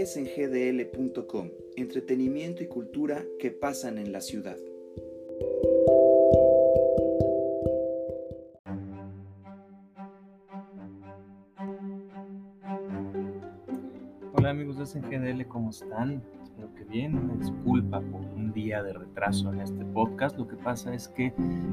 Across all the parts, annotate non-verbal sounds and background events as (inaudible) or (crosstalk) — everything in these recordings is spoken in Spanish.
es en gdl.com, entretenimiento y cultura que pasan en la ciudad. Hola amigos de SNGDL, ¿cómo están? Espero que bien. Una disculpa por un día de retraso en este podcast. Lo que pasa es que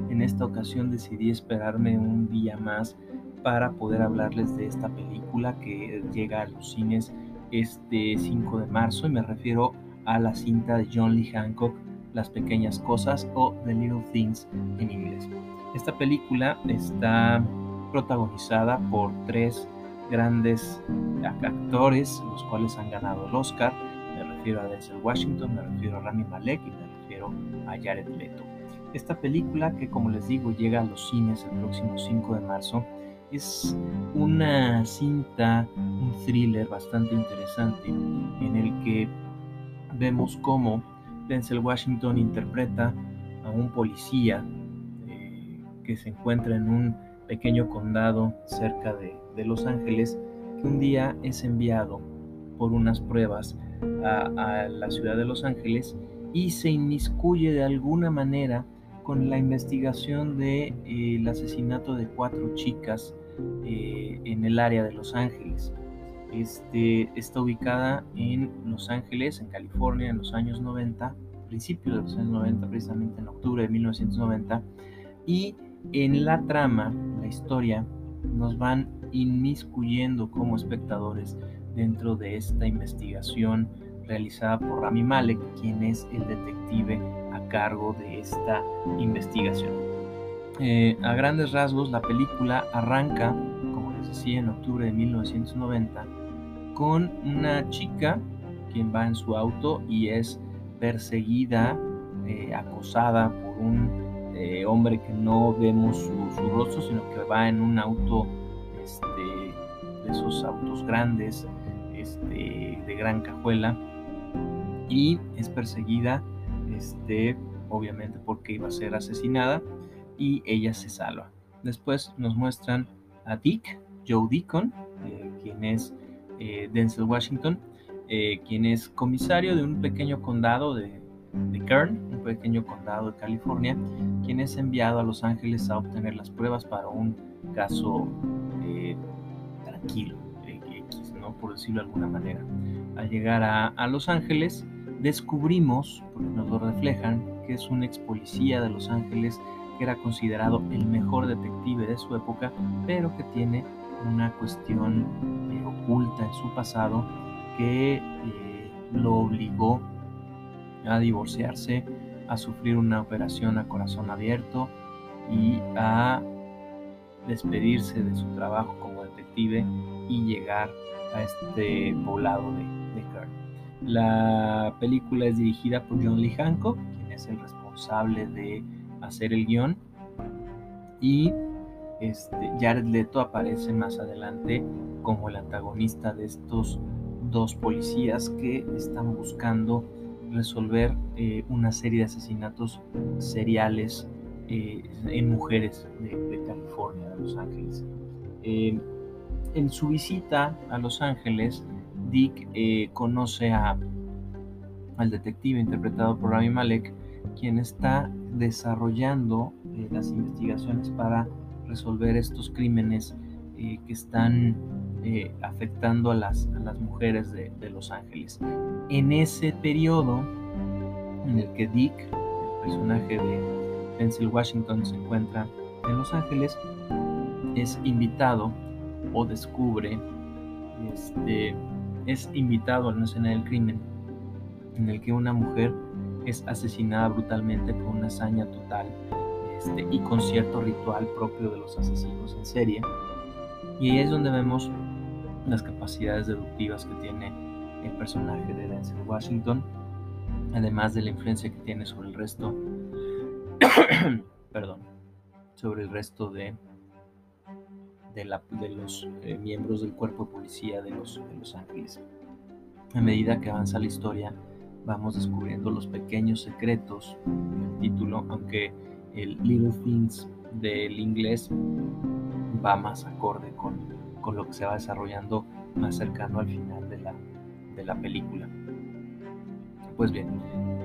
en esta ocasión decidí esperarme un día más para poder hablarles de esta película que llega a los cines este 5 de marzo y me refiero a la cinta de John Lee Hancock, Las pequeñas cosas o The Little Things en inglés. Esta película está protagonizada por tres grandes actores, los cuales han ganado el Oscar. Me refiero a Denzel Washington, me refiero a Rami Malek y me refiero a Jared Leto. Esta película, que como les digo llega a los cines el próximo 5 de marzo, es una cinta, un thriller bastante interesante en el que vemos cómo Denzel Washington interpreta a un policía eh, que se encuentra en un pequeño condado cerca de, Los Ángeles que un día es enviado por unas pruebas a, la ciudad de Los Ángeles y se inmiscuye de alguna manera con la investigación del de, eh, asesinato de cuatro chicas eh, en el área de Los Ángeles. Este, está ubicada en Los Ángeles, en California, en los años 90, principios de los años 90, precisamente en octubre de 1990. Y en la trama, la historia, nos van inmiscuyendo como espectadores dentro de esta investigación realizada por Rami Malek, quien es el detective cargo de esta investigación. Eh, a grandes rasgos, la película arranca, como les decía, en octubre de 1990, con una chica quien va en su auto y es perseguida, eh, acosada por un eh, hombre que no vemos su, rostro, sino que va en un auto, este, de esos autos grandes, este, de gran cajuela, y es perseguida, este, obviamente porque iba a ser asesinada, y ella se salva. Después nos muestran a Dick, Joe Deacon, eh, quien es eh, Denzel Washington, eh, quien es comisario de un pequeño condado de, Kern, un pequeño condado de California, quien es enviado a Los Ángeles a obtener las pruebas para un caso tranquilo, X, ¿no? por decirlo de alguna manera. Al llegar a Los Ángeles, descubrimos, porque nos lo reflejan, que es un ex policía de Los Ángeles que era considerado el mejor detective de su época, pero que tiene una cuestión eh, oculta en su pasado que eh, lo obligó a divorciarse, a sufrir una operación a corazón abierto y a despedirse de su trabajo como detective y llegar a este poblado de, de. La película es dirigida por John Lee Hancock, quien es el responsable de hacer el guion. Y este, Jared Leto aparece más adelante como el antagonista de estos dos policías que están buscando resolver eh, una serie de asesinatos seriales eh, en mujeres de, California, de Los Ángeles. Eh, en su visita a Los Ángeles, Dick conoce a, al detective interpretado por Rami Malek, quien está desarrollando eh, las investigaciones para resolver estos crímenes eh, que están eh, afectando a las, las mujeres de, Los Ángeles. En ese periodo en el que Dick, el personaje de Pencil Washington, se encuentra en Los Ángeles, es invitado o descubre, este, es invitado a una escena del crimen en el que una mujer es asesinada brutalmente con una hazaña total este, y con cierto ritual propio de los asesinos en serie. Y ahí es donde vemos las capacidades deductivas que tiene el personaje de Denzel Washington, además de la influencia que tiene sobre el resto, (coughs) perdón, sobre el resto de, de, la, de los eh, miembros del cuerpo de policía de los, de los Ángeles. A medida que avanza la historia, vamos descubriendo los pequeños secretos del título, aunque el Little Things del inglés va más acorde con, con lo que se va desarrollando más cercano al final de la, de la película. Pues bien,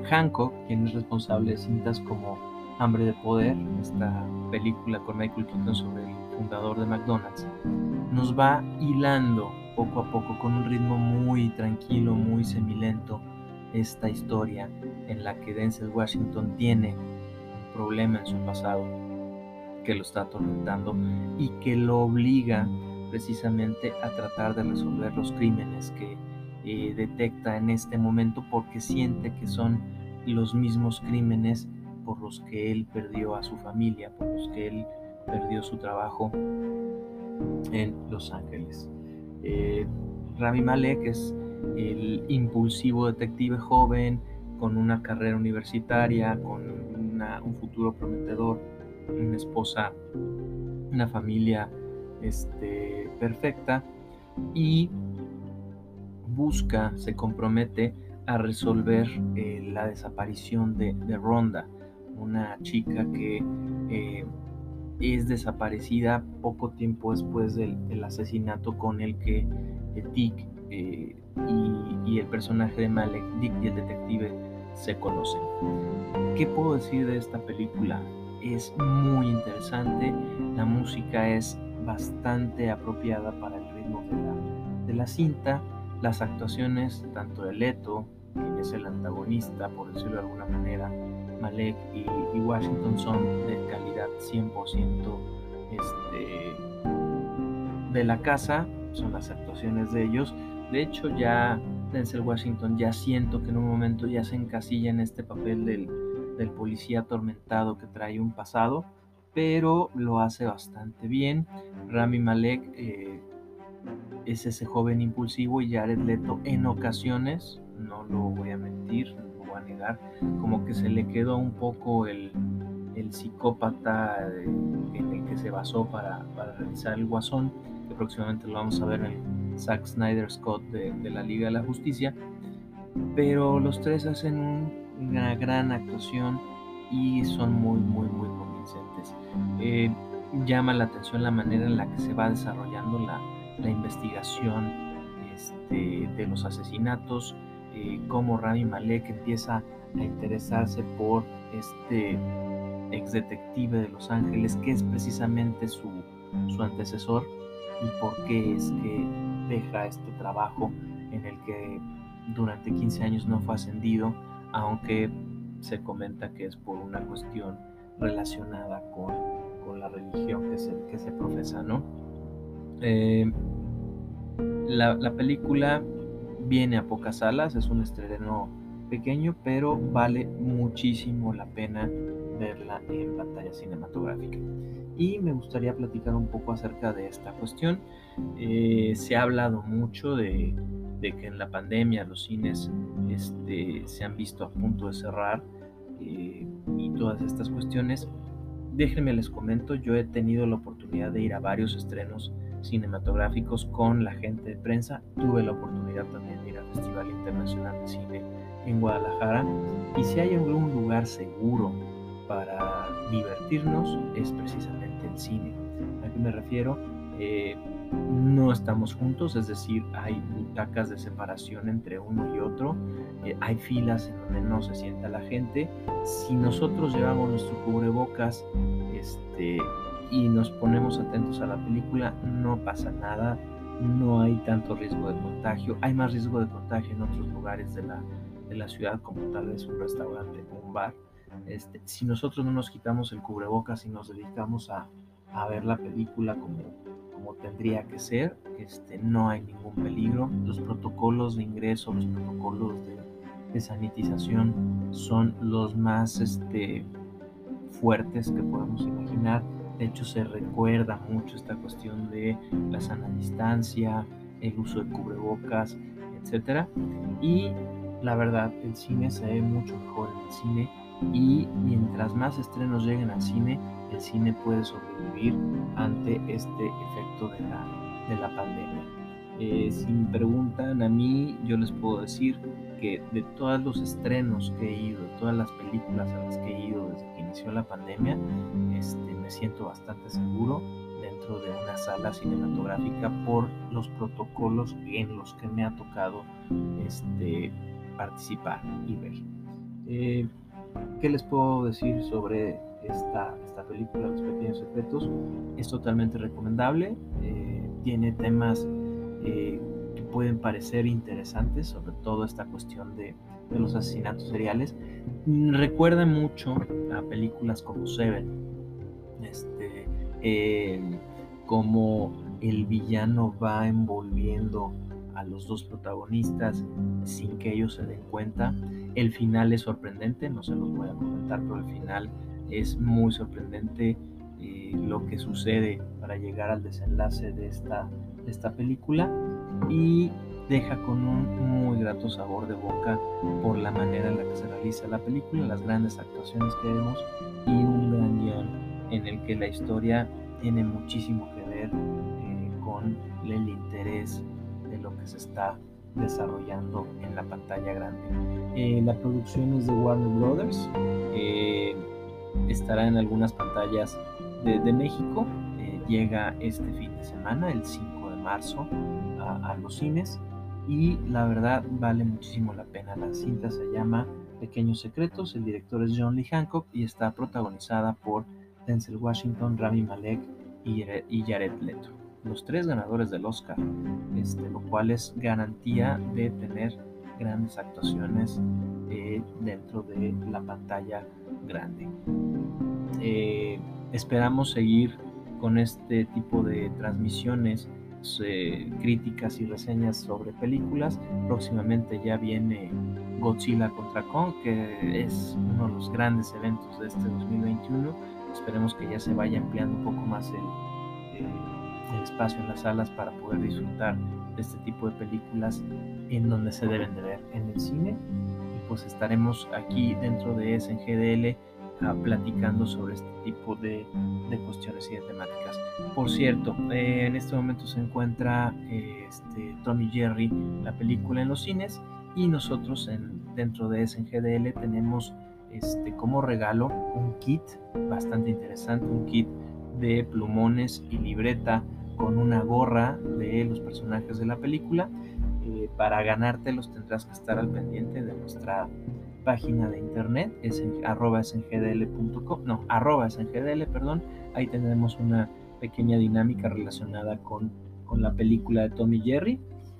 Hancock, quien es responsable de cintas como Hambre de Poder, esta película con Michael Keaton sobre el fundador de McDonald's, nos va hilando poco a poco con un ritmo muy tranquilo, muy semilento, esta historia en la que Denzel Washington tiene un problema en su pasado que lo está atormentando y que lo obliga precisamente a tratar de resolver los crímenes que eh, detecta en este momento porque siente que son los mismos crímenes por los que él perdió a su familia, por los que él perdió su trabajo en Los Ángeles. Eh, Rami Malek es el impulsivo detective joven con una carrera universitaria, con un futuro prometedor, una esposa, una familia este, perfecta y busca, se compromete a resolver eh, la desaparición de, Ronda, una chica que eh, es desaparecida poco tiempo después del, asesinato con el que Dick eh, y, el personaje de Malek, Dick y el detective, se conocen. ¿Qué puedo decir de esta película? Es muy interesante, la música es bastante apropiada para el ritmo de la, de la cinta, las actuaciones tanto de Leto, quien es el antagonista, por decirlo de alguna manera, Malek y, Washington son de calidad 100% este, de la casa, son las actuaciones de ellos. De hecho, ya Denzel Washington ya siento que en un momento ya se encasilla en este papel del, policía atormentado que trae un pasado, pero lo hace bastante bien. Rami Malek eh, es ese joven impulsivo y Jared Leto en ocasiones, no lo voy a mentir, no lo voy a negar, como que se le quedó un poco el, psicópata en el que se basó para, realizar el Guasón, que próximamente lo vamos a ver en el Zack Snyder Scott de, la Liga de la Justicia, pero los tres hacen una gran actuación y son muy, muy, muy convincentes. Eh, llama la atención la manera en la que se va desarrollando la, la investigación este, de los asesinatos, eh, cómo Rami Malek empieza a interesarse por este ex detective de Los Ángeles, que es precisamente su, su antecesor y por qué es que deja este trabajo en el que durante 15 años no fue ascendido, aunque se comenta que es por una cuestión relacionada con, con la religión que se, que se profesa, ¿no? Eh, la, película viene a pocas salas, es un estreno pequeño, pero vale muchísimo la pena verla en pantalla cinematográfica. Y me gustaría platicar un poco acerca de esta cuestión. Eh, se ha hablado mucho de, que en la pandemia los cines este, se han visto a punto de cerrar eh, y todas estas cuestiones. Déjenme les comento, yo he tenido la oportunidad de ir a varios estrenos cinematográficos con la gente de prensa. Tuve la oportunidad también de ir al Festival Internacional de Cine en Guadalajara. Y si hay algún lugar seguro para divertirnos, es precisamente el cine. ¿A qué me refiero? Eh, no estamos juntos, es decir, hay butacas de separación entre uno y otro, eh, hay filas en donde no se sienta la gente. Si nosotros llevamos nuestro cubrebocas, este, y nos ponemos atentos a la película, no pasa nada, no hay tanto riesgo de contagio, hay más riesgo de contagio en otros lugares de la, de la ciudad, como tal vez un restaurante o un bar. Este, si nosotros no nos quitamos el cubrebocas y nos dedicamos a, a ver la película como, como tendría que ser, este, no hay ningún peligro. Los protocolos de ingreso, los protocolos de, de sanitización son los más este, fuertes que podemos imaginar de hecho, se recuerda mucho esta cuestión de la sana distancia, el uso de cubrebocas, etc. Y la verdad, el cine se ve mucho mejor en el cine y mientras más estrenos lleguen al cine, el cine puede sobrevivir ante este efecto de la, de la pandemia. Eh, si me preguntan a mí, yo les puedo decir que de todos los estrenos que he ido, de todas las películas a las que he ido desde que inició la pandemia, este, me siento bastante seguro de dentro de una sala cinematográfica por los protocolos en los que me ha tocado este, participar y ver. Eh, ¿Qué les puedo decir sobre esta, esta película, Los Pequeños Secretos? Es totalmente recomendable, eh, tiene temas eh, que pueden parecer interesantes, sobre todo esta cuestión de, de los asesinatos seriales. Recuerda mucho a películas como Seven, como el villano va envolviendo a los dos protagonistas sin que ellos se den cuenta. El final es sorprendente, no se los voy a comentar, pero el final es muy sorprendente eh, lo que sucede para llegar al desenlace de esta, de esta película y deja con un muy grato sabor de boca por la manera en la que se realiza la película, las grandes actuaciones que vemos y un gran guion en el que la historia tiene muchísimo que ver eh, con el interés de lo que se está desarrollando en la pantalla grande. Eh, la producción es de Warner Brothers, eh, estará en algunas pantallas de, México, llega este fin de semana, el 5 de marzo, a, a los cines y la verdad vale muchísimo la pena. La cinta se llama Pequeños Secretos, el director es John Lee Hancock y está protagonizada por Denzel Washington, Rami Malek y Jared Leto. Los tres ganadores del Oscar, este, lo cual es garantía de tener grandes actuaciones eh, dentro de la pantalla grande. Eh, esperamos seguir con este tipo de transmisiones, eh, críticas y reseñas sobre películas. Próximamente ya viene Godzilla contra Kong, que es uno de los grandes eventos de este 2021 Esperemos que ya se vaya empleando un poco más el, espacio en las salas para poder disfrutar de este tipo de películas en donde se deben de ver en el cine. Y pues estaremos aquí dentro de SNGDL ah, platicando sobre este tipo de, cuestiones y de temáticas. Por cierto, eh, en este momento se encuentra eh, este, Tommy Jerry, la película en los cines, y nosotros en, dentro de SNGDL tenemos este, como regalo un kit bastante interesante, un kit de plumones y libreta con una gorra de los personajes de la película. Eh, para ganártelos tendrás que estar al pendiente de nuestra página de internet, es en, arroba sngdl.com, no, arroba sngdl, perdón, ahí tendremos una pequeña dinámica relacionada con, con la película de Tommy Jerry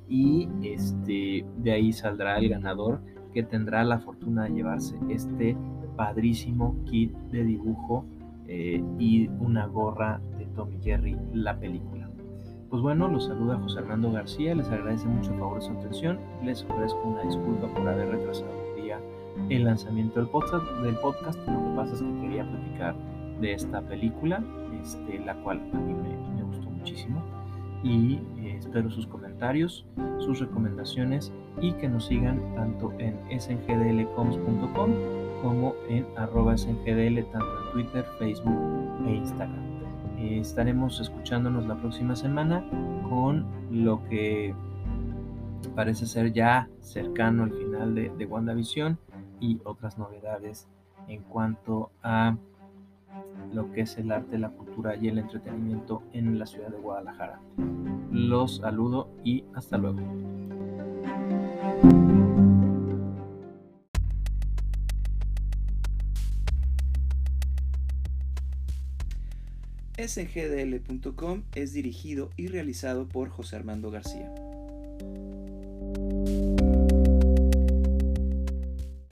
y este, de ahí saldrá el ganador que tendrá la fortuna de llevarse este padrísimo kit de dibujo eh, y una gorra de Tommy Jerry, la película. Pues bueno, los saluda José Armando García, les agradece mucho el favor su atención, les ofrezco una disculpa por haber retrasado un día el lanzamiento del podcast, del podcast. Lo que pasa es que quería platicar de esta película, este, la cual a mí me, me gustó muchísimo y eh, espero sus comentarios, sus recomendaciones y que nos sigan tanto en sngdlcoms.com como en arroba sngdl tanto en Twitter, Facebook e Instagram. Eh, estaremos escuchándonos la próxima semana con lo que parece ser ya cercano al final de, de WandaVision y otras novedades en cuanto a lo que es el arte, la cultura y el entretenimiento en la ciudad de Guadalajara. Los saludo y hasta luego. SGDL.com es dirigido y realizado por José Armando García.